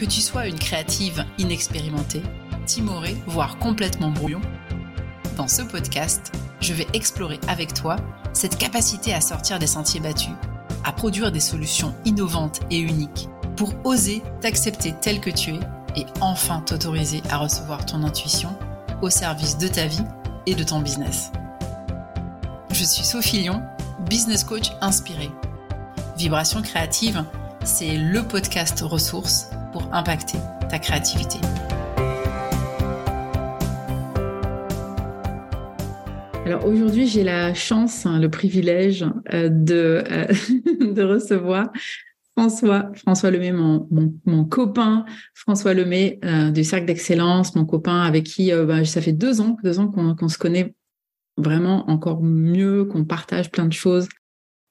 Que tu sois une créative inexpérimentée, timorée, voire complètement brouillon, dans ce podcast, je vais explorer avec toi cette capacité à sortir des sentiers battus, à produire des solutions innovantes et uniques pour oser t'accepter tel que tu es et enfin t'autoriser à recevoir ton intuition au service de ta vie et de ton business. Je suis Sophie Lyon, business coach inspirée. Vibration créative, c'est le podcast ressource pour impacter ta créativité. Alors aujourd'hui, j'ai la chance, hein, le privilège euh, de, euh, de recevoir François, François Lemay, mon, mon, copain, François Lemay euh, du Cercle d'Excellence, mon copain avec qui bah, ça fait deux ans, deux ans qu'on se connaît vraiment encore mieux, qu'on partage plein de choses.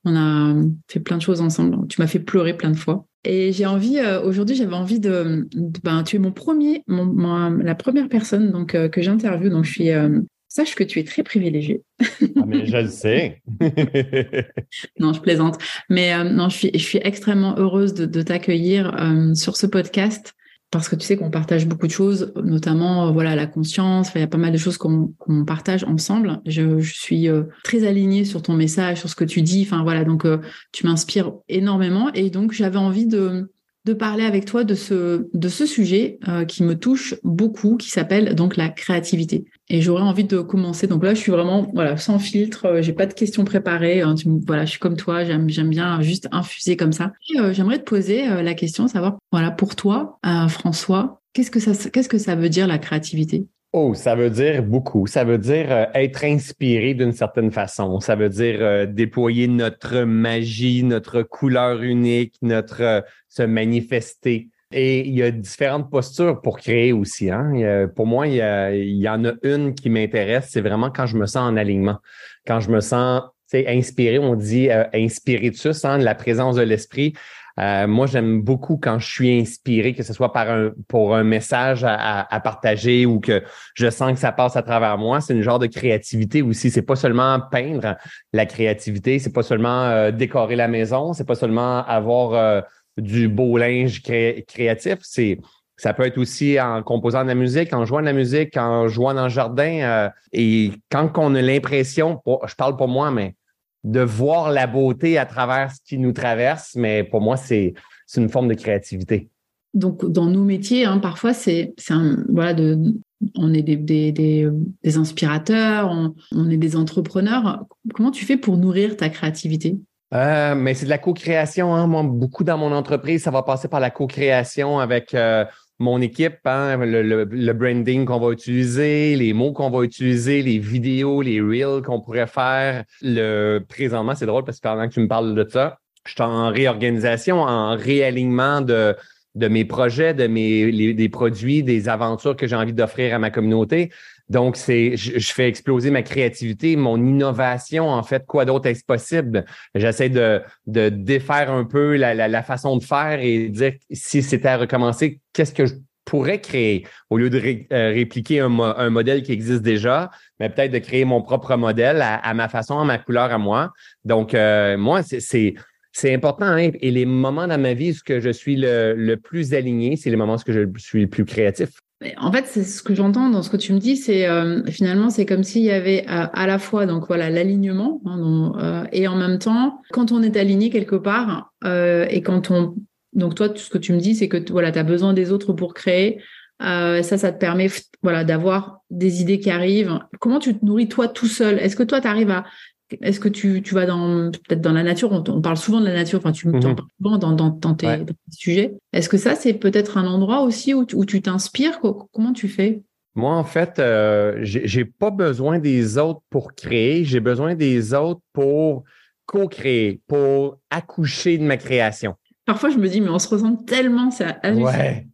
On a fait plein de choses ensemble. Tu m'as fait pleurer plein de fois. Et j'ai envie, aujourd'hui, j'avais envie de, ben, tu es mon premier, mon, la première personne donc que j'interviewe. Donc, je suis Sache que tu es très privilégié. ah, mais je le sais. non, je plaisante. Mais euh, non, je suis, je suis extrêmement heureuse de, t'accueillir euh, sur ce podcast parce que tu sais qu'on partage beaucoup de choses, notamment euh, voilà la conscience. Il y a pas mal de choses qu'on partage ensemble. Je, je suis très alignée sur ton message, sur ce que tu dis. Enfin voilà, donc tu m'inspires énormément et donc j'avais envie de de parler avec toi de ce, de ce sujet euh, qui me touche beaucoup, qui s'appelle donc la créativité. Et j'aurais envie de commencer. Donc là, je suis vraiment voilà sans filtre. Euh, j'ai pas de questions préparées. Hein, voilà, je suis comme toi. J'aime j'aime bien juste infuser comme ça. Euh, j'aimerais te poser la question, savoir voilà pour toi, François, qu'est-ce que ça qu'est-ce que ça veut dire la créativité? Oh, ça veut dire beaucoup. Ça veut dire euh, être inspiré d'une certaine façon. Ça veut dire euh, déployer notre magie, notre couleur unique, notre euh, se manifester. Et il y a différentes postures pour créer aussi. Hein? pour moi, il y, en a une qui m'intéresse, c'est vraiment quand je me sens en alignement, quand je me sens inspiré, on dit inspiritus, hein, la présence de l'esprit. Euh, moi, j'aime beaucoup quand je suis inspiré, que ce soit par un, pour un message à, partager ou que je sens que ça passe à travers moi. C'est une genre de créativité aussi. C'est pas seulement peindre la créativité, c'est pas seulement euh, décorer la maison, c'est pas seulement avoir euh, du beau linge créatif. C'est ça peut être aussi en composant de la musique, en jouant de la musique, en jouant dans le jardin. et quand on a l'impression, je parle pour moi, mais de voir la beauté à travers ce qui nous traverse, mais pour moi, c'est une forme de créativité. Donc, dans nos métiers, hein, parfois, c'est voilà, de, on est des, des, des, inspirateurs, on, est des entrepreneurs. Comment tu fais pour nourrir ta créativité? Euh, mais c'est de la co-création. Hein. Moi, beaucoup dans mon entreprise, ça va passer par la co-création avec euh, mon équipe, hein, le, branding qu'on va utiliser, les mots qu'on va utiliser, les vidéos, les reels qu'on pourrait faire. Le présentement, c'est drôle parce que pendant que tu me parles de ça, je suis en réorganisation, en réalignement de, de mes projets, de mes des produits, des aventures que j'ai envie d'offrir à ma communauté. Donc, c'est, je, fais exploser ma créativité, mon innovation, en fait, quoi d'autre est-ce possible? J'essaie de, de défaire un peu la, la, façon de faire et dire si c'était à recommencer, qu'est-ce que je pourrais créer? Au lieu de euh, répliquer un, un, modèle qui existe déjà, mais peut-être de créer mon propre modèle à, ma façon, à ma couleur, à moi. Donc, euh, moi, c'est c'est important. Hein? Et les moments dans ma vie où je suis le, le plus aligné, c'est les moments où je suis le plus créatif. En fait, c'est ce que j'entends dans ce que tu me dis, c'est euh, finalement c'est comme s'il y avait euh, à la fois donc voilà l'alignement hein, euh, et en même temps quand on est aligné quelque part et quand on donc toi tout ce que tu me dis c'est que voilà tu as besoin des autres pour créer ça ça te permet voilà d'avoir des idées qui arrivent. Comment tu te nourris toi tout seul? Est-ce que toi tu arrives à est-ce que tu, tu vas dans peut-être dans la nature? On, parle souvent de la nature, enfin tu me mhm. parles souvent dans, dans, dans, tes, sujets. Est-ce que ça c'est peut-être un endroit aussi où, où tu t'inspires? Comment tu fais? Moi en fait, euh, j'ai pas besoin des autres pour créer, j'ai besoin des autres pour co-créer, pour accoucher de ma création. Parfois je me dis mais on se ressemble tellement, ça. Ouais.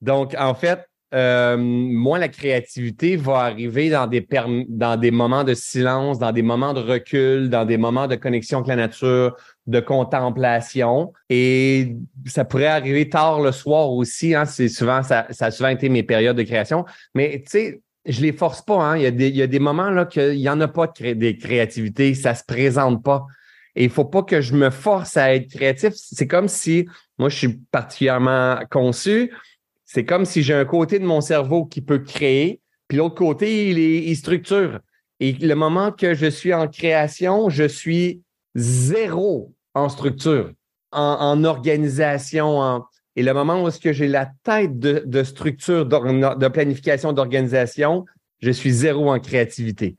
Donc en fait, euh, moi, la créativité va arriver dans des, dans des moments de silence, dans des moments de recul, dans des moments de connexion avec la nature, de contemplation. Et ça pourrait arriver tard le soir aussi. Hein, souvent, ça, ça a souvent été mes périodes de création. Mais tu sais, je les force pas. Hein. Il, y a des, il y a des moments là qu'il n'y en a pas de cré des créativités, ça se présente pas. Et il faut pas que je me force à être créatif. C'est comme si moi, je suis particulièrement conçu C'est comme si j'ai un côté de mon cerveau qui peut créer, puis l'autre côté, il, est, il structure. Et le moment que je suis en création, je suis zéro en structure, en, organisation. Et le moment où est-ce que j'ai la tête de, structure, de planification, d'organisation, je suis zéro en créativité.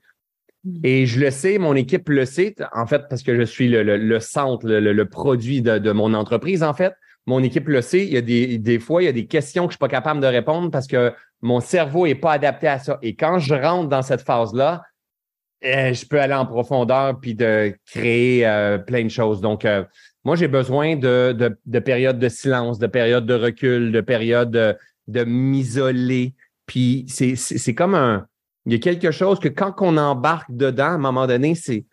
Hmm. Et je le sais, mon équipe le sait, en fait, parce que je suis le, centre, le, produit de, mon entreprise, en fait. Mon équipe le sait. Il y a des, fois, il y a des questions que je ne suis pas capable de répondre parce que mon cerveau n'est pas adapté à ça. Et quand je rentre dans cette phase-là, eh, je peux aller en profondeur puis de créer euh, plein de choses. Donc, euh, moi, j'ai besoin de, périodes de silence, de périodes de recul, de périodes de, de m'isoler. Puis c'est comme un. Il y a quelque chose que quand on embarque dedans, à un moment donné, c'est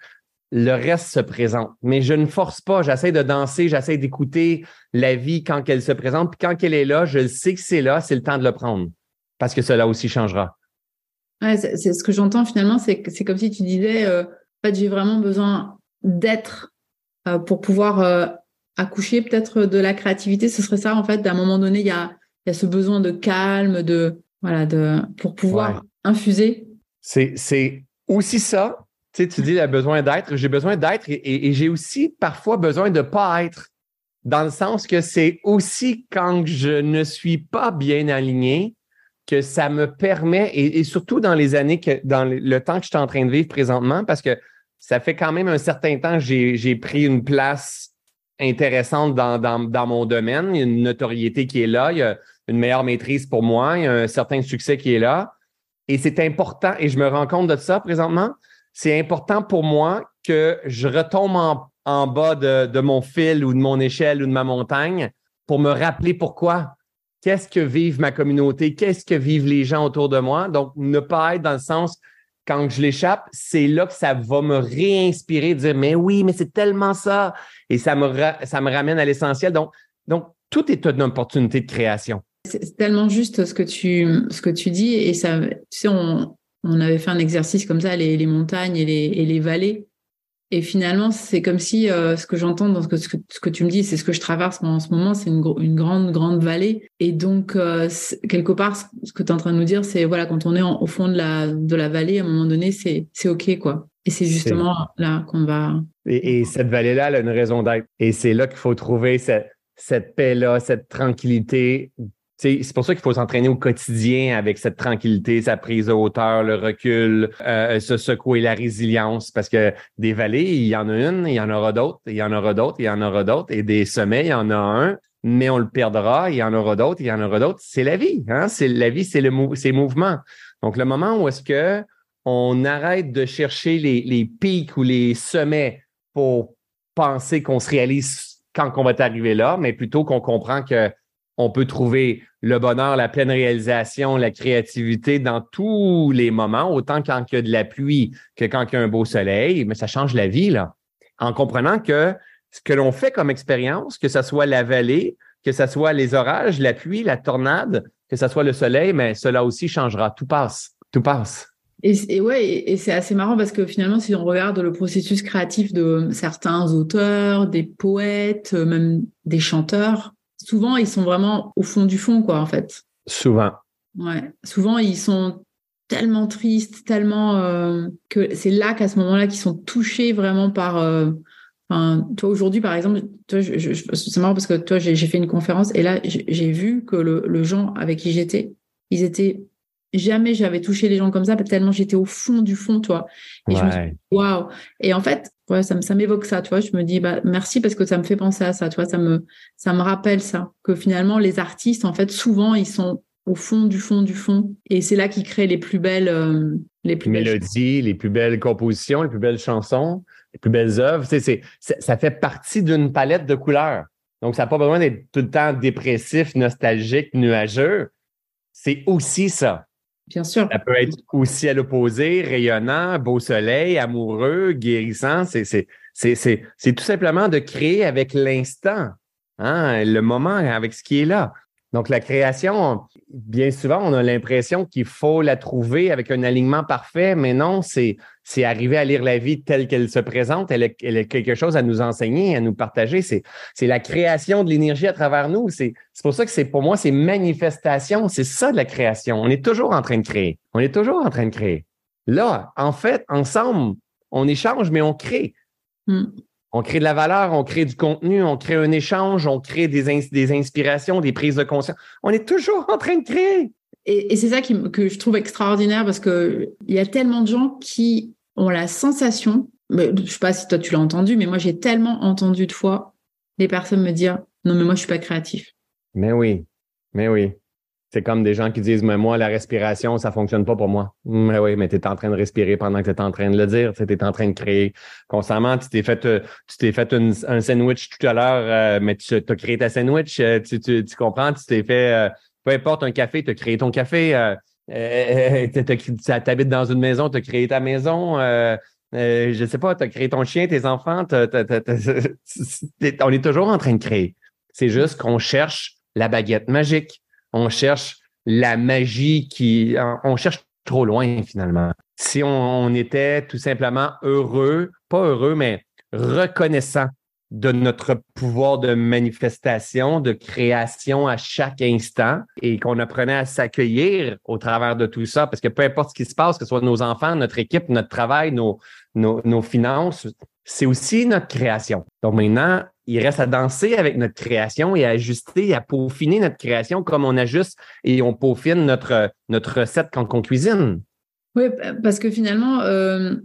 le reste se présente. Mais je ne force pas. J'essaie de danser, j'essaie d'écouter la vie quand elle se présente. Puis quand elle est là, je sais que c'est là, c'est le temps de le prendre. Parce que cela aussi changera. Ouais, c'est ce que j'entends finalement, c'est comme si tu disais, euh, en fait, j'ai vraiment besoin d'être euh, pour pouvoir euh, accoucher peut-être de la créativité. Ce serait ça en fait. D'à un moment donné, il y a, y a ce besoin de calme, de voilà, de pour pouvoir infuser. C'est c'est aussi ça. Tu sais, tu dis, a besoin d'être. J'ai besoin d'être et, et j'ai aussi parfois besoin de pas être. Dans le sens que c'est aussi quand je ne suis pas bien aligné, que ça me permet, et, surtout dans les années, que dans le, temps que je suis en train de vivre présentement, parce que ça fait quand même un certain temps que j'ai pris une place intéressante dans, dans, dans, mon domaine. Il y a une notoriété qui est là, il y a une meilleure maîtrise pour moi, il y a un certain succès qui est là. Et c'est important, et je me rends compte de ça présentement, c'est important pour moi que je retombe en, bas de, mon fil ou de mon échelle ou de ma montagne pour me rappeler pourquoi qu'est-ce que vivent ma communauté, qu'est-ce que vivent les gens autour de moi? Donc, ne pas être dans le sens, quand je l'échappe, c'est là que ça va me réinspirer, dire, mais oui, mais c'est tellement ça. Et ça me, ça me ramène à l'essentiel. Donc, donc, tout est une opportunité de création. C'est tellement juste ce que tu, ce que tu dis. Et ça, tu sais, on, on avait fait un exercice comme ça, les, les montagnes et les, et les vallées. Et finalement, c'est comme si euh, ce que j'entends dans ce que, ce que, tu me dis, c'est ce que je traverse en ce moment, c'est une, une, grande, grande vallée. Et donc, euh, quelque part, ce que tu es en train de nous dire, c'est voilà, quand on est au fond de la, de la vallée, à un moment donné, c'est OK, quoi. Et c'est justement là qu'on va. Et, et cette vallée-là, elle a une raison d'être. Et c'est là qu'il faut trouver cette, cette paix-là, cette tranquillité c'est pour ça qu'il faut s'entraîner au quotidien avec cette tranquillité, sa prise de hauteur, le recul, euh, se secouer la résilience. Parce que des vallées, il y en a une, il y en aura d'autres, il y en aura d'autres, il y en aura d'autres. Et des sommets, il y en a un, mais on le perdra, il y en aura d'autres, il y en aura d'autres. C'est la vie. Hein? C'est la vie, c'est le c'est mouvement. Donc, le moment où est-ce que on arrête de chercher les, les pics ou les sommets pour penser qu'on se réalise quand on va arriver là, mais plutôt qu'on comprend que on peut trouver le bonheur, la pleine réalisation, la créativité dans tous les moments, autant quand il y a de la pluie que quand il y a un beau soleil, mais ça change la vie, là. En comprenant que ce que l'on fait comme expérience, que ce soit la vallée, que ce soit les orages, la pluie, la tornade, que ce soit le soleil, mais cela aussi changera. Tout passe. Tout passe. Et, ouais, et c'est assez marrant parce que finalement, si on regarde le processus créatif de certains auteurs, des poètes, même des chanteurs, souvent, ils sont vraiment au fond du fond, quoi, en fait. Souvent. Ouais. Souvent, ils sont tellement tristes, tellement euh, que c'est là qu'à ce moment-là qu'ils sont touchés vraiment par. Euh, enfin, toi aujourd'hui, par exemple, toi, je, c'est marrant parce que toi, j'ai fait une conférence et là, j'ai vu que le, le gens avec qui j'étais, ils étaient jamais j'avais touché les gens comme ça, tellement j'étais au fond du fond, toi. Et je me suis waouh. Et en fait, ouais, ça, ça m'évoque ça, tu vois. Je me dis, bah, merci parce que ça me fait penser à ça, tu vois. Ça me, ça me rappelle ça. Que finalement, les artistes, en fait, souvent, ils sont au fond du fond du fond. Et c'est là qu'ils créent les plus belles, euh, les plus mélodies, les plus belles compositions, les plus belles chansons, les plus belles œuvres. Tu sais, ça fait partie d'une palette de couleurs. Donc, ça n'a pas besoin d'être tout le temps dépressif, nostalgique, nuageux. C'est aussi ça. Bien sûr. Ça peut être aussi à l'opposé, rayonnant, beau soleil, amoureux, guérissant. C'est tout simplement de créer avec l'instant, hein, le moment, avec ce qui est là. Donc, la création, bien souvent, on a l'impression qu'il faut la trouver avec un alignement parfait, mais non, c'est, arriver à lire la vie telle qu'elle se présente. Elle a, quelque chose à nous enseigner, à nous partager. C'est, la création de l'énergie à travers nous. C'est, c'est pour ça que c'est, pour moi, c'est manifestation. C'est ça de la création. On est toujours en train de créer. On est toujours en train de créer. Là, en fait, ensemble, on échange, mais on crée. Hmm. On crée de la valeur, on crée du contenu, on crée un échange, on crée des, des inspirations, des prises de conscience. On est toujours en train de créer. Et, c'est ça que je trouve extraordinaire parce qu'il y a tellement de gens qui ont la sensation, mais je ne sais pas si toi tu l'as entendu, mais moi j'ai tellement entendu de fois des personnes me dire non mais moi je suis pas créatif. Mais oui, mais oui. C'est comme des gens qui disent, mais moi, la respiration, ça fonctionne pas pour moi. Mais oui, mais tu es en train de respirer pendant que tu es en train de le dire. Tu es en train de créer constamment. Tu t'es fait, euh, tu t'es fait un sandwich tout à l'heure, euh, mais tu as créé ta sandwich. Euh, tu, tu, tu comprends? Tu t'es fait, peu importe, un café, tu as créé ton café. tu habites dans une maison, tu as créé ta maison. Euh, je sais pas, tu as créé ton chien, tes enfants. on est toujours en train de créer. C'est juste qu'on cherche la baguette magique on cherche la magie qui, on cherche trop loin finalement. Si on, était tout simplement heureux, pas heureux, mais reconnaissant de notre pouvoir de manifestation, de création à chaque instant et qu'on apprenait à s'accueillir au travers de tout ça, parce que peu importe ce qui se passe, que ce soit nos enfants, notre équipe, notre travail, nos, nos, finances, c'est aussi notre création. Donc maintenant, il reste à danser avec notre création et à ajuster, à peaufiner notre création comme on ajuste et on peaufine notre, notre recette quand on cuisine. Oui, parce que finalement, euh,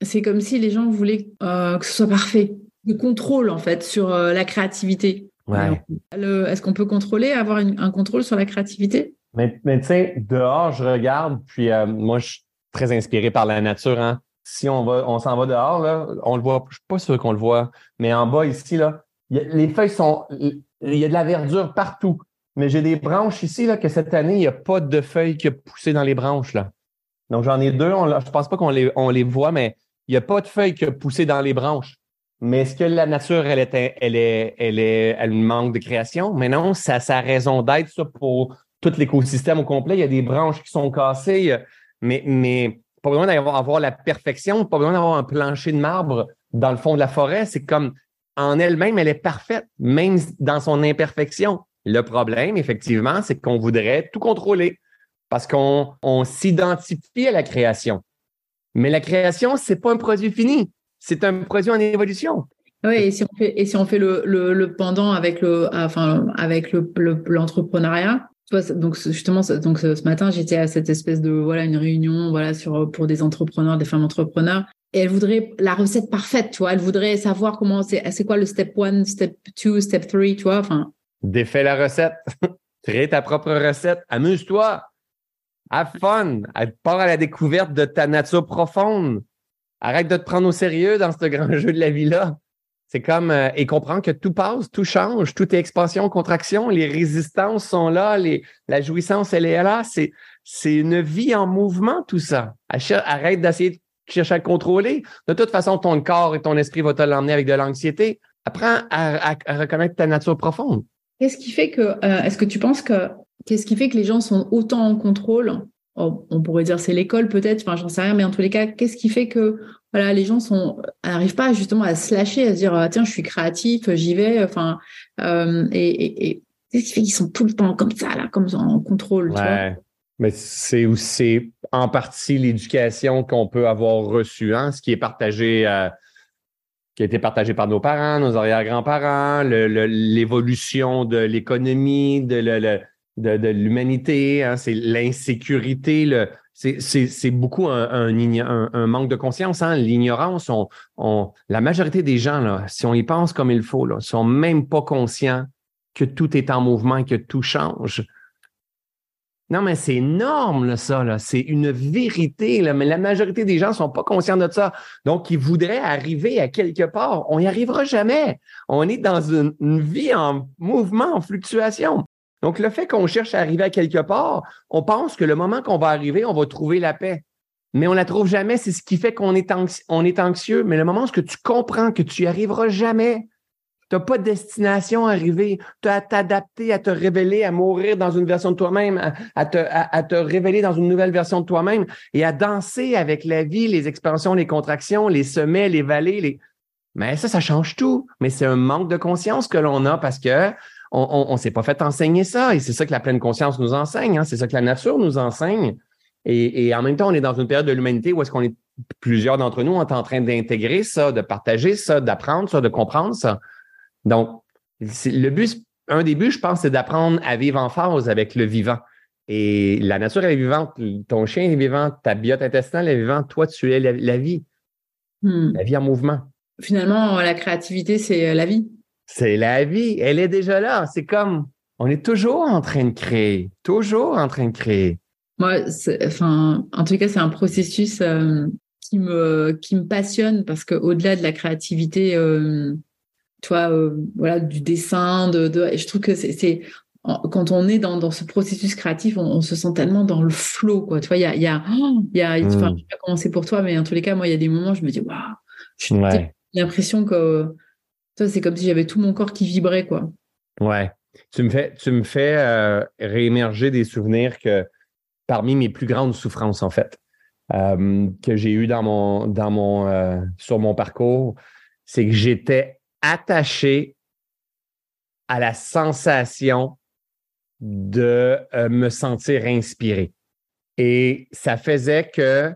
c'est comme si les gens voulaient euh, que ce soit parfait. Le contrôle, en fait, sur euh, la créativité. Ouais. Est-ce qu'on peut contrôler, avoir un contrôle sur la créativité? Mais, mais tu sais, dehors, je regarde, puis moi, je suis très inspiré par la nature. Hein si on va, on s'en va dehors, on le voit. Je suis pas sûr qu'on le voit, mais en bas ici, là, les feuilles sont, il y a de la verdure partout. Mais j'ai des branches ici, là, que cette année, il n'y a pas de feuilles qui ont poussé dans les branches, là. Donc, j'en ai deux. Je pense pas qu'on les, voit, mais il n'y a pas de feuilles qui ont poussé dans les branches. Mais est-ce que la nature, elle est, elle elle est, elle manque de création? Mais non, ça, a raison d'être, pour tout l'écosystème au complet. Il y a des branches qui sont cassées, mais pas besoin d'avoir la perfection, pas besoin d'avoir un plancher de marbre dans le fond de la forêt. C'est comme en elle-même, elle est parfaite, même dans son imperfection. Le problème, effectivement, c'est qu'on voudrait tout contrôler parce qu'on s'identifie à la création. Mais la création, c'est pas un produit fini, c'est un produit en évolution. Oui, et si on fait, et si on fait le, le, pendant avec le, enfin, avec l'entrepreneuriat, donc justement, donc ce matin, j'étais à cette espèce de voilà une réunion voilà sur pour des entrepreneurs, des femmes entrepreneurs, et elle voudrait la recette parfaite, tu vois. Elle voudrait savoir comment c'est, c'est quoi le step one, step two, step three, tu vois. Enfin. Défais la recette, crée ta propre recette, amuse-toi, have fun, part à la découverte de ta nature profonde. Arrête de te prendre au sérieux dans ce grand jeu de la vie là. C'est comme euh, et comprendre que tout passe, tout change, tout est expansion, contraction, les résistances sont là, les, la jouissance elle est là. C'est c'est une vie en mouvement tout ça. Arrête d'essayer de chercher à contrôler. De toute façon, ton corps et ton esprit vont te l'emmener avec de l'anxiété. Apprends à, reconnaître ta nature profonde. Qu'est-ce qui fait que euh, est-ce que tu penses que qu'est-ce qui fait que les gens sont autant en contrôle? On pourrait dire c'est l'école peut-être, enfin j'en sais rien, mais en tous les cas, qu'est-ce qui fait que voilà, les gens sont n'arrivent pas justement à se lâcher, à se dire tiens, je suis créatif, j'y vais. Enfin, euh, et, et, qu'est-ce qui fait qu'ils sont tout le temps comme ça là, comme en contrôle. Ouais. Mais c'est aussi en partie l'éducation qu'on peut avoir reçue, hein, ce qui est partagé, euh, qui a été partagé par nos parents, nos arrière-grands-parents, l'évolution de l'économie, de, de, l'humanité, hein, c'est l'insécurité, le, c'est beaucoup un, manque de conscience, hein? l'ignorance. La majorité des gens, si on y pense comme il faut, là, sont même pas conscients que tout est en mouvement que tout change. Non, mais c'est énorme, ça. C'est une vérité, mais la majorité des gens ne sont pas conscients de ça. Donc, ils voudraient arriver à quelque part. On n'y arrivera jamais. On est dans une vie en mouvement, en fluctuation. Donc, le fait qu'on cherche à arriver à quelque part, on pense que le moment qu'on va arriver, on va trouver la paix. Mais on la trouve jamais. C'est ce qui fait qu'on est, anxieux. Mais le moment où tu comprends que tu n'y arriveras jamais, Tu n'as pas de destination arrivée. Tu as à t'adapter, à te révéler, à mourir dans une version de toi-même, à, te, à, te révéler dans une nouvelle version de toi-même et à danser avec la vie, les expansions, les contractions, les sommets, les vallées. Mais ça, ça change tout. Mais c'est un manque de conscience que l'on a parce que on ne s'est pas fait enseigner ça. Et c'est ça que la pleine conscience nous enseigne. Hein. C'est ça que la nature nous enseigne. Et, et, en même temps, on est dans une période de l'humanité où est-ce qu'on est plusieurs d'entre nous, on est en train d'intégrer ça, de partager ça, d'apprendre ça, de comprendre ça. Donc, le but, un des buts, je pense, c'est d'apprendre à vivre en phase avec le vivant. Et la nature est vivante, ton chien est vivant, ta biote intestinale est vivante, toi, tu es la, vie. Hmm. La vie en mouvement. Finalement, la créativité, c'est euh, la vie. C'est la vie. Elle est déjà là. C'est comme, on est toujours en train de créer, toujours en train de créer. Moi, enfin, en tout cas, c'est un processus euh, qui me qui me passionne parce que au-delà de la créativité, euh, toi, euh, voilà, du dessin, de, de je trouve que c'est quand on est dans, dans ce processus créatif, on, se sent tellement dans le flow, quoi. Tu vois, il y a, il y a, y a, enfin, mm. je sais pas comment c'est pour toi, mais en tous les cas, moi, il y a des moments, je me dis, waouh, j'ai l'impression que, c'est comme si j'avais tout mon corps qui vibrait, quoi. Ouais. Tu me fais, tu me fais euh, réémerger des souvenirs que parmi mes plus grandes souffrances, en fait, euh, que j'ai eu dans mon, dans mon, euh, sur mon parcours, c'est que j'étais attaché à la sensation de me sentir inspiré. Et ça faisait que,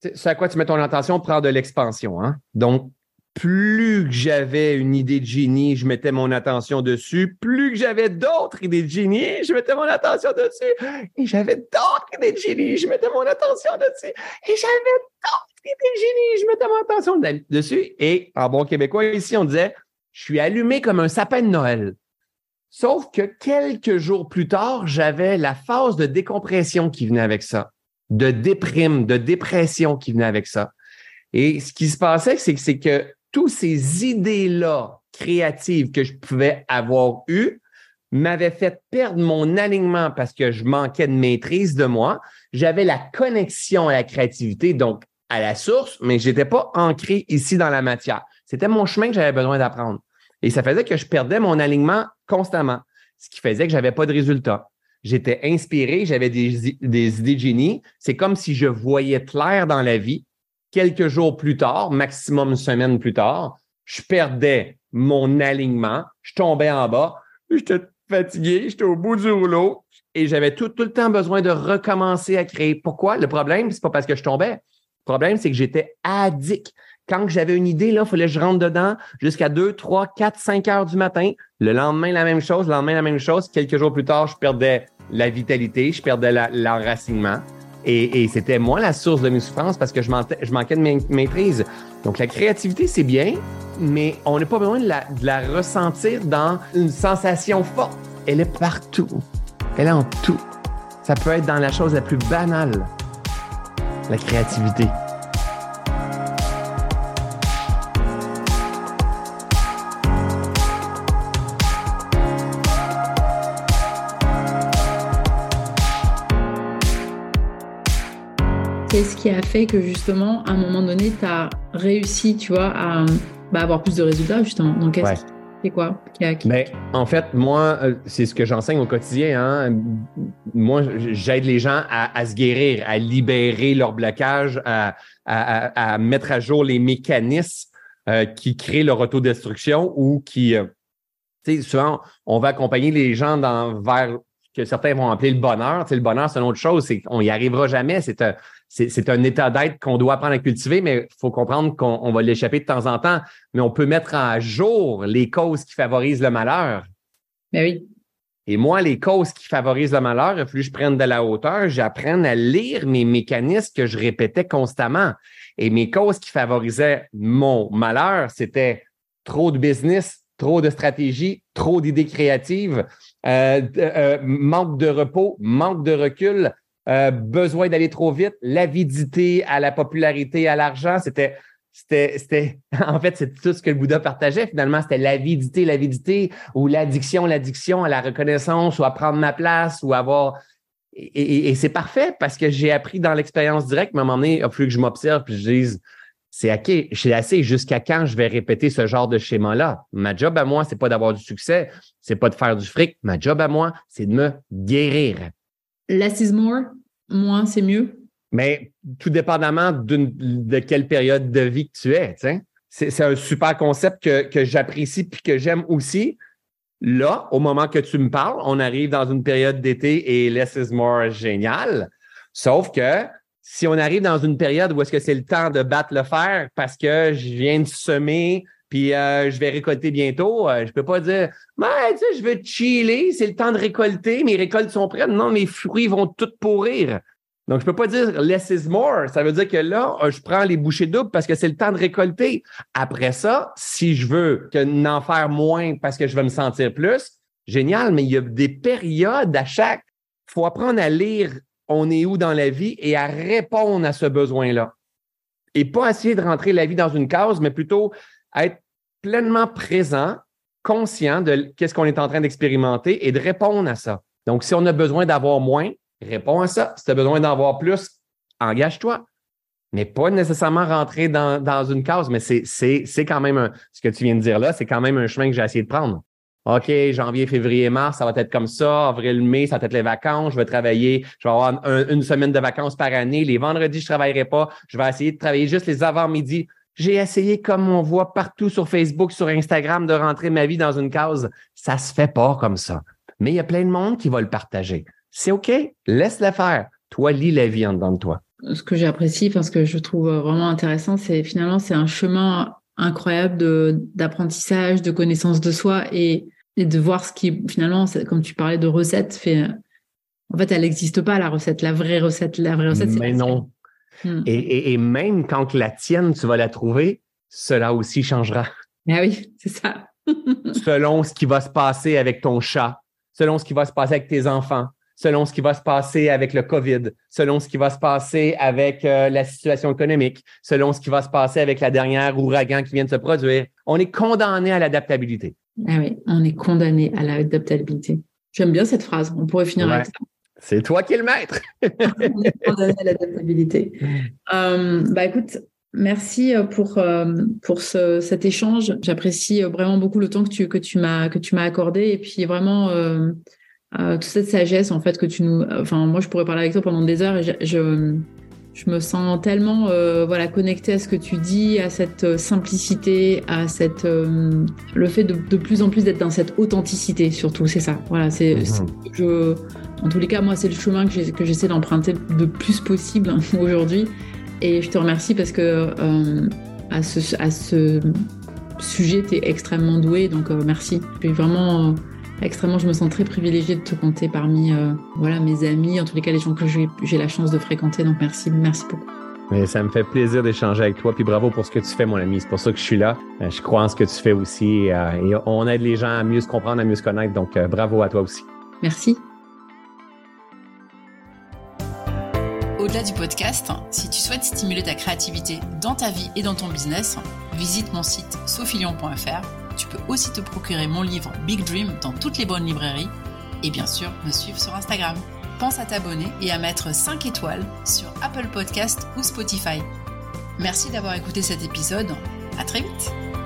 c'est à quoi tu mets ton attention, prendre de l'expansion. Hein? Donc, plus que j'avais une idée de génie, je mettais mon attention dessus. Plus que j'avais d'autres idées de génie, je mettais mon attention dessus. Et j'avais d'autres idées de génie, je mettais mon attention dessus. Et j'avais d'autres idées de génie, je mettais mon attention dessus. Et en bon québécois, ici, on disait, je suis allumé comme un sapin de Noël. Sauf que quelques jours plus tard, j'avais la phase de décompression qui venait avec ça, de déprime, de dépression qui venait avec ça. Et ce qui se passait, c'est que toutes ces idées-là créatives que je pouvais avoir eues m'avaient fait perdre mon alignement parce que je manquais de maîtrise de moi. J'avais la connexion à la créativité, donc à la source, mais je n'étais pas ancré ici dans la matière. C'était mon chemin que j'avais besoin d'apprendre. Et ça faisait que je perdais mon alignement constamment, ce qui faisait que j'avais pas de résultat. J'étais inspiré, j'avais des, des idées de génie. C'est comme si je voyais clair dans la vie, quelques jours plus tard, maximum une semaine plus tard, je perdais mon alignement, je tombais en bas, j'étais fatigué, j'étais au bout du rouleau et j'avais tout, le temps besoin de recommencer à créer. Pourquoi? Le problème, c'est pas parce que je tombais. Le problème, c'est que j'étais addict. Quand j'avais une idée, là, il fallait que je rentre dedans jusqu'à 2, 3, 4, 5 heures du matin. Le lendemain, la même chose. Le lendemain, la même chose. Quelques jours plus tard, je perdais la vitalité, je perdais l'enracinement. Et, c'était moi la source de mes souffrances parce que je manquais, de maîtrise. Donc la créativité, c'est bien, mais on n'a pas besoin de la ressentir dans une sensation forte. Elle est partout. Elle est en tout. Ça peut être dans la chose la plus banale, la créativité. Qu'est-ce qui a fait que justement, à un moment donné, tu as réussi, tu vois, à bah, avoir plus de résultats, justement? Donc, qu'est-ce c'est quoi Mais en fait, moi, euh, c'est ce que j'enseigne au quotidien. Hein. Moi, j'aide les gens à, se guérir, à libérer leur blocage, à, mettre à jour les mécanismes euh, qui créent leur autodestruction ou qui, euh, tu sais, souvent, on va accompagner les gens dans, vers que certains vont appeler le bonheur. Tu sais, le bonheur, c'est une autre chose, c'est qu'on n'y arrivera jamais. C'est un, c'est un état d'être qu'on doit apprendre à cultiver, mais il faut comprendre qu'on va l'échapper de temps en temps. Mais on peut mettre à jour les causes qui favorisent le malheur. Ben oui. Et moi, les causes qui favorisent le malheur, il a fallu que je prenne de la hauteur, j'apprenne à lire mes mécanismes que je répétais constamment. Et mes causes qui favorisaient mon malheur, c'était trop de business, trop de stratégie, trop d'idées créatives, euh, euh, manque de repos, manque de recul, euh, besoin d'aller trop vite, l'avidité à la popularité, à l'argent, c'était c'était, en fait, c'est tout ce que le Bouddha partageait. Finalement, c'était l'avidité, l'avidité, ou l'addiction, l'addiction à la reconnaissance, ou à prendre ma place, ou avoir. Et, c'est parfait parce que j'ai appris dans l'expérience directe, mais à un moment donné, il a fallu que je m'observe puis je dise, c'est OK, j'ai assez jusqu'à quand je vais répéter ce genre de schéma-là? Ma job à moi, c'est pas d'avoir du succès, c'est pas de faire du fric. Ma job à moi, c'est de me guérir. Less is more, moins c'est mieux. Mais tout dépendamment de quelle période de vie que tu es. C'est un super concept que, que j'apprécie puis que j'aime aussi. Là, au moment que tu me parles, on arrive dans une période d'été et less is more génial. Sauf que si on arrive dans une période où est-ce que c'est le temps de battre le fer parce que je viens de semer puis euh, je vais récolter bientôt, euh, je peux pas dire mais tu sais je veux chiller, c'est le temps de récolter, mes récoltes sont prêtes. Non, mes fruits vont tout pourrir. Donc, je peux pas dire less is more. Ça veut dire que là, euh, je prends les bouchées doubles parce que c'est le temps de récolter. Après ça, si je veux n'en faire moins parce que je veux me sentir plus, génial, mais il y a des périodes à chaque. faut apprendre à lire on est où dans la vie et à répondre à ce besoin-là. Et pas essayer de rentrer la vie dans une case, mais plutôt être pleinement présent, conscient de qu'est-ce qu'on est en train d'expérimenter et de répondre à ça. Donc, si on a besoin d'avoir moins, réponds à ça. Si tu as besoin d'en avoir plus, engage-toi. Mais pas nécessairement rentrer dans, dans une case, mais c'est quand même ce que tu viens de dire là, c'est quand même un chemin que j'ai essayé de prendre. OK, janvier, février, mars, ça va être comme ça. Avril, mai, ça va être les vacances. Je vais travailler. Je vais avoir une semaine de vacances par année. Les vendredis, je travaillerai pas. Je vais essayer de travailler juste les avant-midi. J'ai essayé, comme on voit partout sur Facebook, sur Instagram, de rentrer ma vie dans une case. Ça se fait pas comme ça. Mais il y a plein de monde qui va le partager. C'est OK. Laisse-le faire. Toi, lis la vie en dedans de toi. Ce que j'apprécie, parce que je trouve vraiment intéressant, c'est finalement, c'est un chemin incroyable d'apprentissage, de connaissance de soi et et de voir ce qui finalement, comme tu parlais de recette, fait. En fait, elle n'existe pas la recette, la vraie recette, la vraie recette. Mais non. Hmm. Et, et, même quand la tienne, tu vas la trouver, cela aussi changera. Ah oui, c'est ça. selon ce qui va se passer avec ton chat, selon ce qui va se passer avec tes enfants, selon ce qui va se passer avec le COVID, selon ce qui va se passer avec euh, la situation économique, selon ce qui va se passer avec la dernière ouragan qui vient de se produire. On est condamné à l'adaptabilité. Ah oui, on est condamné à l'adaptabilité. J'aime bien cette phrase. On pourrait finir avec ça. C'est toi qui es le maître. on l'adaptabilité. Euh, bah écoute, merci euh, pour euh, pour ce, cet échange. J'apprécie vraiment beaucoup le temps que tu que tu m'as que tu m'as accordé et puis vraiment toute cette sagesse en fait que tu nous. Enfin, moi, je pourrais parler avec toi pendant des heures. Et je me sens tellement euh, voilà connectée à ce que tu dis, à cette euh, simplicité, à cette euh, le fait de, de, plus en plus d'être dans cette authenticité surtout, c'est ça. Voilà, c'est mhm. je en tous les cas moi c'est le chemin que j'essaie d'emprunter le plus possible aujourd'hui et je te remercie parce que à ce à ce sujet tu es extrêmement doué donc merci. Puis vraiment extrêmement, je me sens très privilégiée de te compter parmi euh, voilà mes amis, en tous les cas les gens que j'ai la chance de fréquenter. Donc merci, merci beaucoup. Mais ça me fait plaisir d'échanger avec toi, puis bravo pour ce que tu fais, mon ami. C'est pour ça que je suis là. Euh, je crois en ce que tu fais aussi, euh, et on aide les gens à mieux se comprendre, à mieux se connaître. Donc bravo à toi aussi. Merci. Au-delà du podcast, si tu souhaites stimuler ta créativité dans ta vie et dans ton business, visite mon site sophilion.fr tu peux aussi te procurer mon livre Big Dream dans toutes les bonnes librairies et bien sûr me suivre sur Instagram. Pense à t'abonner et à mettre 5 étoiles sur Apple Podcast ou Spotify. Merci d'avoir écouté cet épisode. À très vite!